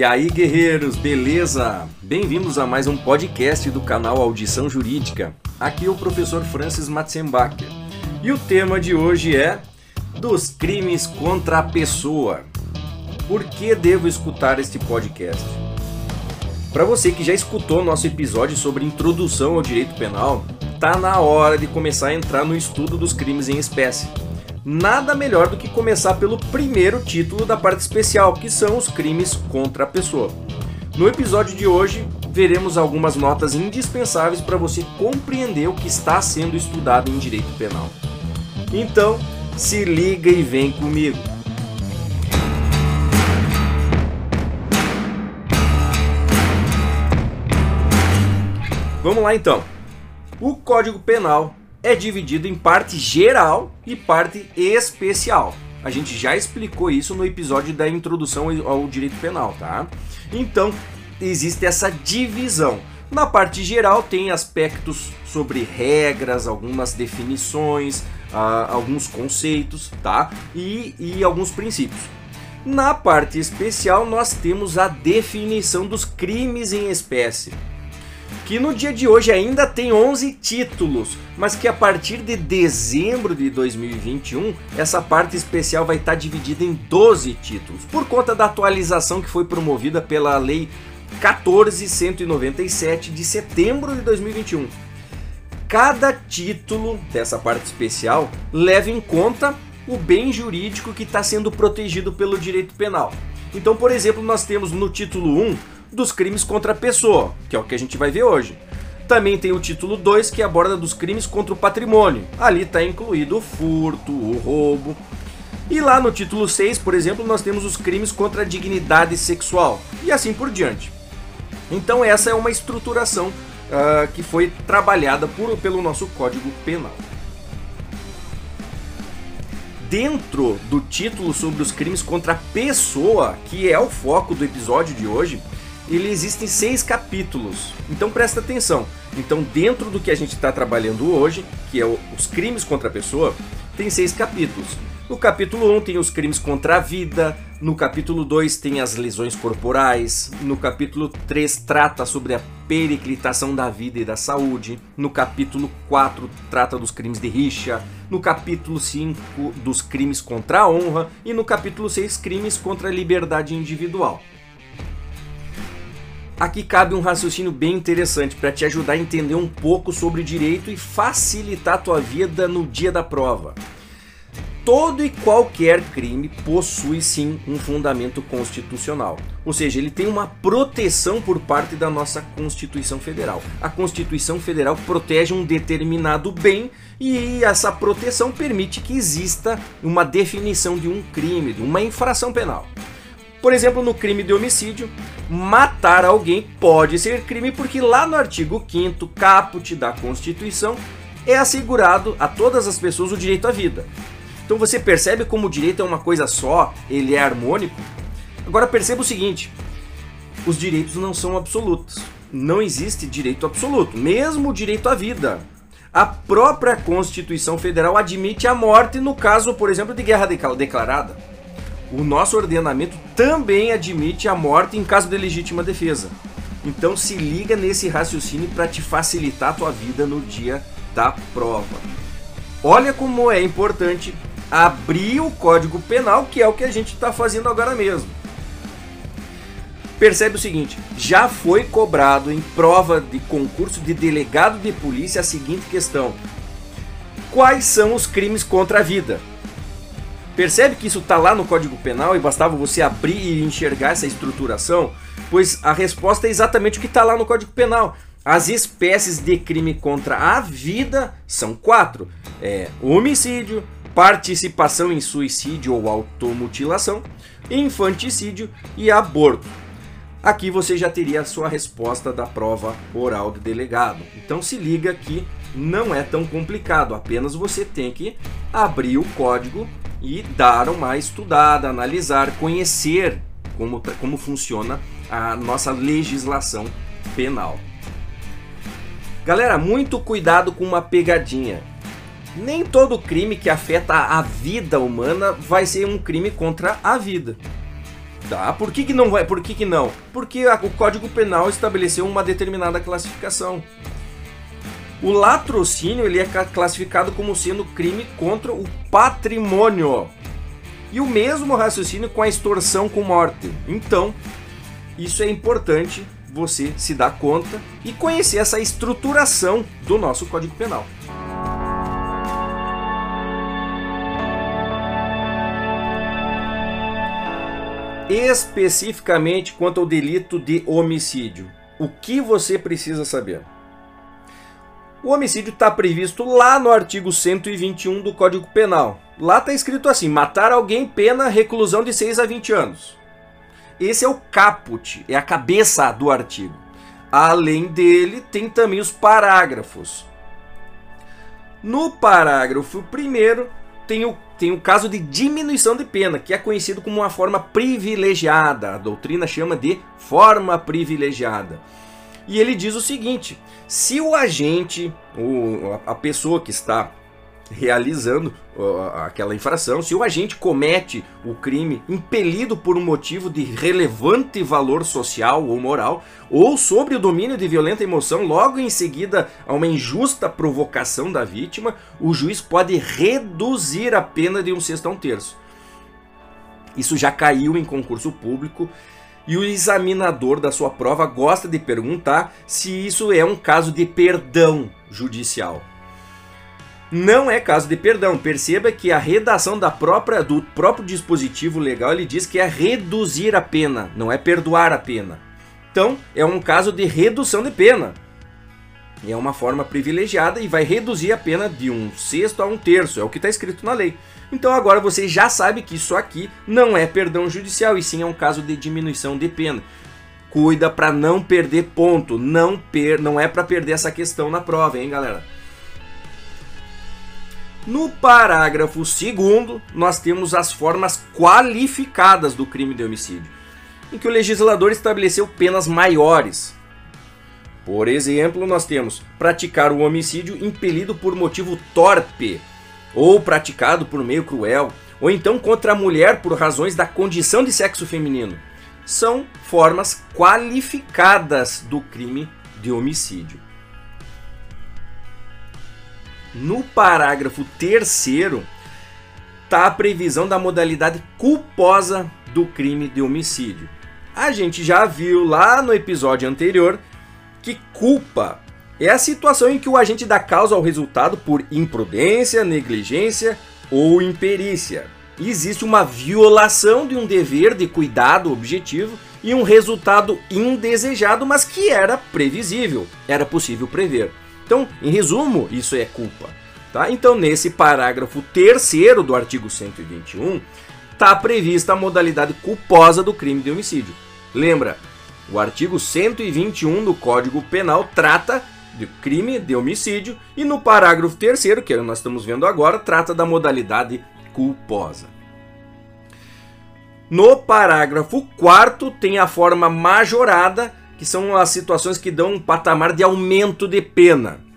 E aí, guerreiros, beleza? Bem-vindos a mais um podcast do canal Audição Jurídica. Aqui é o professor Francis Matzenbacher. E o tema de hoje é dos crimes contra a pessoa. Por que devo escutar este podcast? Para você que já escutou nosso episódio sobre introdução ao direito penal, tá na hora de começar a entrar no estudo dos crimes em espécie nada melhor do que começar pelo primeiro título da parte especial, que são os crimes contra a pessoa. No episódio de hoje, veremos algumas notas indispensáveis para você compreender o que está sendo estudado em direito penal. Então, se liga e vem comigo. Vamos lá então. O Código Penal é dividido em parte geral e parte especial. A gente já explicou isso no episódio da introdução ao direito penal, tá? Então, existe essa divisão. Na parte geral, tem aspectos sobre regras, algumas definições, uh, alguns conceitos, tá? E, e alguns princípios. Na parte especial, nós temos a definição dos crimes em espécie que no dia de hoje ainda tem 11 títulos, mas que a partir de dezembro de 2021, essa parte especial vai estar dividida em 12 títulos, por conta da atualização que foi promovida pela Lei 14197 de setembro de 2021. Cada título dessa parte especial leva em conta o bem jurídico que está sendo protegido pelo direito penal. Então, por exemplo, nós temos no título 1 dos crimes contra a pessoa, que é o que a gente vai ver hoje. Também tem o título 2 que aborda dos crimes contra o patrimônio. Ali está incluído o furto, o roubo. E lá no título 6, por exemplo, nós temos os crimes contra a dignidade sexual e assim por diante. Então essa é uma estruturação uh, que foi trabalhada por, pelo nosso Código Penal. Dentro do título sobre os crimes contra a pessoa, que é o foco do episódio de hoje, ele existem seis capítulos. Então presta atenção. Então dentro do que a gente está trabalhando hoje, que é os crimes contra a pessoa, tem seis capítulos. No capítulo 1 um, tem os crimes contra a vida, no capítulo 2 tem as lesões corporais, no capítulo 3 trata sobre a periclitação da vida e da saúde, no capítulo 4 trata dos crimes de rixa, no capítulo 5 dos crimes contra a honra e no capítulo 6 crimes contra a liberdade individual. Aqui cabe um raciocínio bem interessante para te ajudar a entender um pouco sobre direito e facilitar a tua vida no dia da prova. Todo e qualquer crime possui sim um fundamento constitucional, ou seja, ele tem uma proteção por parte da nossa Constituição Federal. A Constituição Federal protege um determinado bem e essa proteção permite que exista uma definição de um crime, de uma infração penal. Por exemplo, no crime de homicídio, matar alguém pode ser crime porque lá no artigo 5 caput da Constituição é assegurado a todas as pessoas o direito à vida. Então você percebe como o direito é uma coisa só, ele é harmônico? Agora perceba o seguinte: os direitos não são absolutos. Não existe direito absoluto, mesmo o direito à vida. A própria Constituição Federal admite a morte no caso, por exemplo, de guerra declarada o nosso ordenamento também admite a morte em caso de legítima defesa. Então se liga nesse raciocínio para te facilitar a tua vida no dia da prova. Olha como é importante abrir o Código Penal, que é o que a gente está fazendo agora mesmo. Percebe o seguinte: já foi cobrado em prova de concurso de delegado de polícia a seguinte questão: Quais são os crimes contra a vida? Percebe que isso está lá no Código Penal e bastava você abrir e enxergar essa estruturação? Pois a resposta é exatamente o que está lá no Código Penal. As espécies de crime contra a vida são quatro: é, homicídio, participação em suicídio ou automutilação, infanticídio e aborto. Aqui você já teria a sua resposta da prova oral do delegado. Então se liga que não é tão complicado, apenas você tem que abrir o código e dar uma estudada, analisar, conhecer como, como funciona a nossa legislação penal. Galera, muito cuidado com uma pegadinha. Nem todo crime que afeta a vida humana vai ser um crime contra a vida. Tá? Por que, que não vai? Por que, que não? Porque a, o Código Penal estabeleceu uma determinada classificação. O latrocínio ele é classificado como sendo crime contra o patrimônio. E o mesmo raciocínio com a extorsão com morte. Então, isso é importante você se dar conta e conhecer essa estruturação do nosso Código Penal. Especificamente quanto ao delito de homicídio, o que você precisa saber? O homicídio está previsto lá no artigo 121 do Código Penal. Lá está escrito assim: matar alguém, pena, reclusão de 6 a 20 anos. Esse é o caput, é a cabeça do artigo. Além dele, tem também os parágrafos. No parágrafo primeiro, tem o, tem o caso de diminuição de pena, que é conhecido como uma forma privilegiada. A doutrina chama de forma privilegiada. E ele diz o seguinte: se o agente, o, a pessoa que está realizando aquela infração, se o agente comete o crime impelido por um motivo de relevante valor social ou moral, ou sobre o domínio de violenta emoção, logo em seguida a uma injusta provocação da vítima, o juiz pode reduzir a pena de um sexto a um terço. Isso já caiu em concurso público e o examinador da sua prova gosta de perguntar se isso é um caso de perdão judicial não é caso de perdão. Perceba que a redação da própria do próprio dispositivo legal ele diz que é reduzir a pena, não é perdoar a pena. Então, é um caso de redução de pena. É uma forma privilegiada e vai reduzir a pena de um sexto a um terço, é o que está escrito na lei. Então agora você já sabe que isso aqui não é perdão judicial, e sim é um caso de diminuição de pena. Cuida para não perder ponto, não per, não é para perder essa questão na prova, hein, galera? No parágrafo 2, nós temos as formas qualificadas do crime de homicídio, em que o legislador estabeleceu penas maiores. Por exemplo, nós temos praticar o homicídio impelido por motivo torpe, ou praticado por meio cruel, ou então contra a mulher por razões da condição de sexo feminino. São formas qualificadas do crime de homicídio. No parágrafo terceiro está a previsão da modalidade culposa do crime de homicídio. A gente já viu lá no episódio anterior que culpa é a situação em que o agente dá causa ao resultado por imprudência, negligência ou imperícia. Existe uma violação de um dever de cuidado objetivo e um resultado indesejado, mas que era previsível, era possível prever. Então, em resumo, isso é culpa. Tá? Então, nesse parágrafo terceiro do artigo 121, está prevista a modalidade culposa do crime de homicídio. Lembra, o artigo 121 do Código Penal trata de crime de homicídio e no parágrafo terceiro, que nós estamos vendo agora, trata da modalidade culposa. No parágrafo 4 tem a forma majorada que são as situações que dão um patamar de aumento de pena.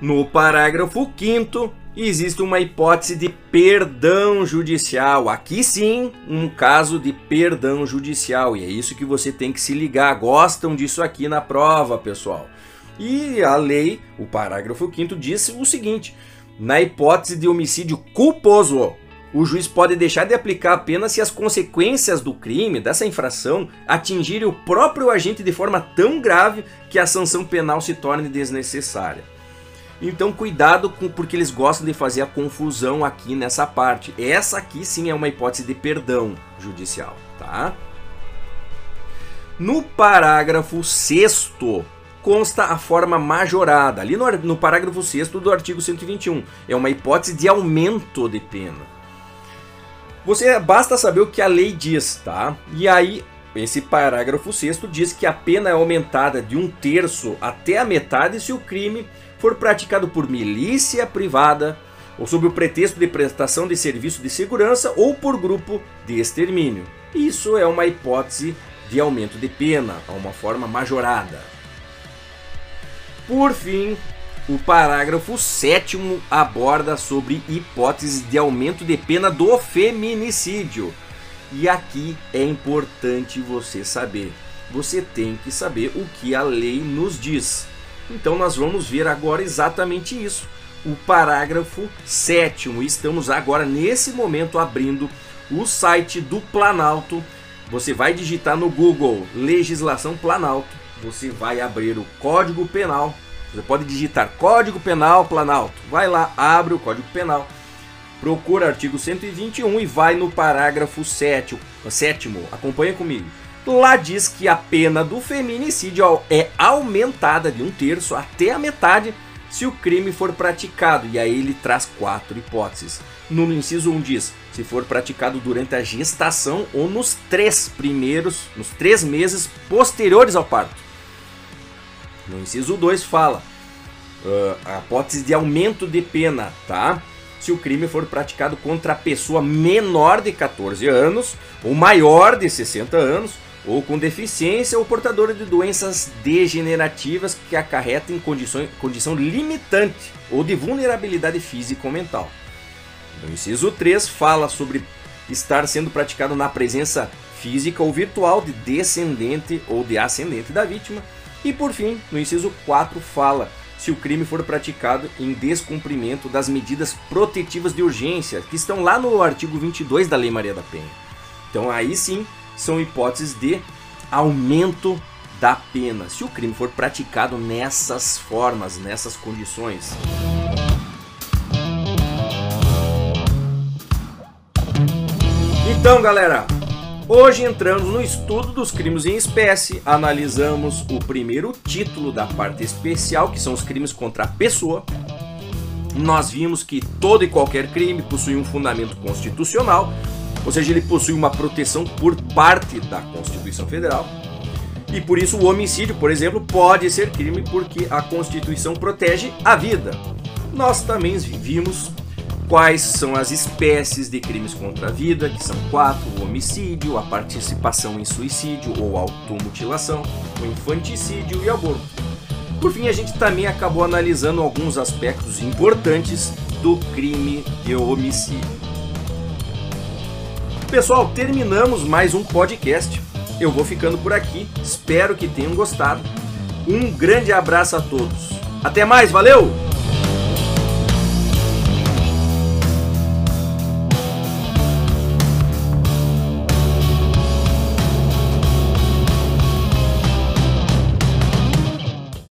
No parágrafo 5 existe uma hipótese de perdão judicial. Aqui sim, um caso de perdão judicial. E é isso que você tem que se ligar. Gostam disso aqui na prova, pessoal. E a lei, o parágrafo 5 diz o seguinte: na hipótese de homicídio culposo, o juiz pode deixar de aplicar a pena se as consequências do crime, dessa infração, atingirem o próprio agente de forma tão grave que a sanção penal se torne desnecessária. Então, cuidado com porque eles gostam de fazer a confusão aqui nessa parte. Essa aqui sim é uma hipótese de perdão judicial, tá? No parágrafo 6 consta a forma majorada, ali no, no parágrafo 6 do artigo 121. É uma hipótese de aumento de pena. Você basta saber o que a lei diz, tá? E aí, esse parágrafo 6 diz que a pena é aumentada de um terço até a metade se o crime for praticado por milícia privada ou sob o pretexto de prestação de serviço de segurança ou por grupo de extermínio. Isso é uma hipótese de aumento de pena, uma forma majorada. Por fim, o parágrafo 7 aborda sobre hipóteses de aumento de pena do feminicídio. E aqui é importante você saber. Você tem que saber o que a lei nos diz. Então nós vamos ver agora exatamente isso. O parágrafo 7. Estamos agora nesse momento abrindo o site do Planalto. Você vai digitar no Google legislação Planalto. Você vai abrir o Código Penal. Você pode digitar Código Penal Planalto. Vai lá, abre o Código Penal. Procura artigo 121 e vai no parágrafo 7, sétimo. Acompanha comigo. Lá diz que a pena do feminicídio é aumentada de um terço até a metade se o crime for praticado. E aí ele traz quatro hipóteses. No inciso 1 diz: se for praticado durante a gestação ou nos três primeiros, nos três meses posteriores ao parto. No inciso 2 fala uh, a hipótese de aumento de pena, tá? Se o crime for praticado contra a pessoa menor de 14 anos ou maior de 60 anos ou com deficiência ou portadora de doenças degenerativas que acarretem condição, condição limitante ou de vulnerabilidade física ou mental. O inciso 3 fala sobre estar sendo praticado na presença física ou virtual de descendente ou de ascendente da vítima. E por fim, no inciso 4 fala se o crime for praticado em descumprimento das medidas protetivas de urgência, que estão lá no artigo 22 da Lei Maria da Penha. Então aí sim são hipóteses de aumento da pena, se o crime for praticado nessas formas, nessas condições. Então, galera, hoje entramos no estudo dos crimes em espécie, analisamos o primeiro título da parte especial, que são os crimes contra a pessoa. Nós vimos que todo e qualquer crime possui um fundamento constitucional, ou seja, ele possui uma proteção por parte da Constituição Federal. E por isso o homicídio, por exemplo, pode ser crime porque a Constituição protege a vida. Nós também vimos quais são as espécies de crimes contra a vida, que são quatro: o homicídio, a participação em suicídio ou automutilação, o infanticídio e aborto. Por fim, a gente também acabou analisando alguns aspectos importantes do crime de homicídio. Pessoal, terminamos mais um podcast. Eu vou ficando por aqui. Espero que tenham gostado. Um grande abraço a todos. Até mais, valeu!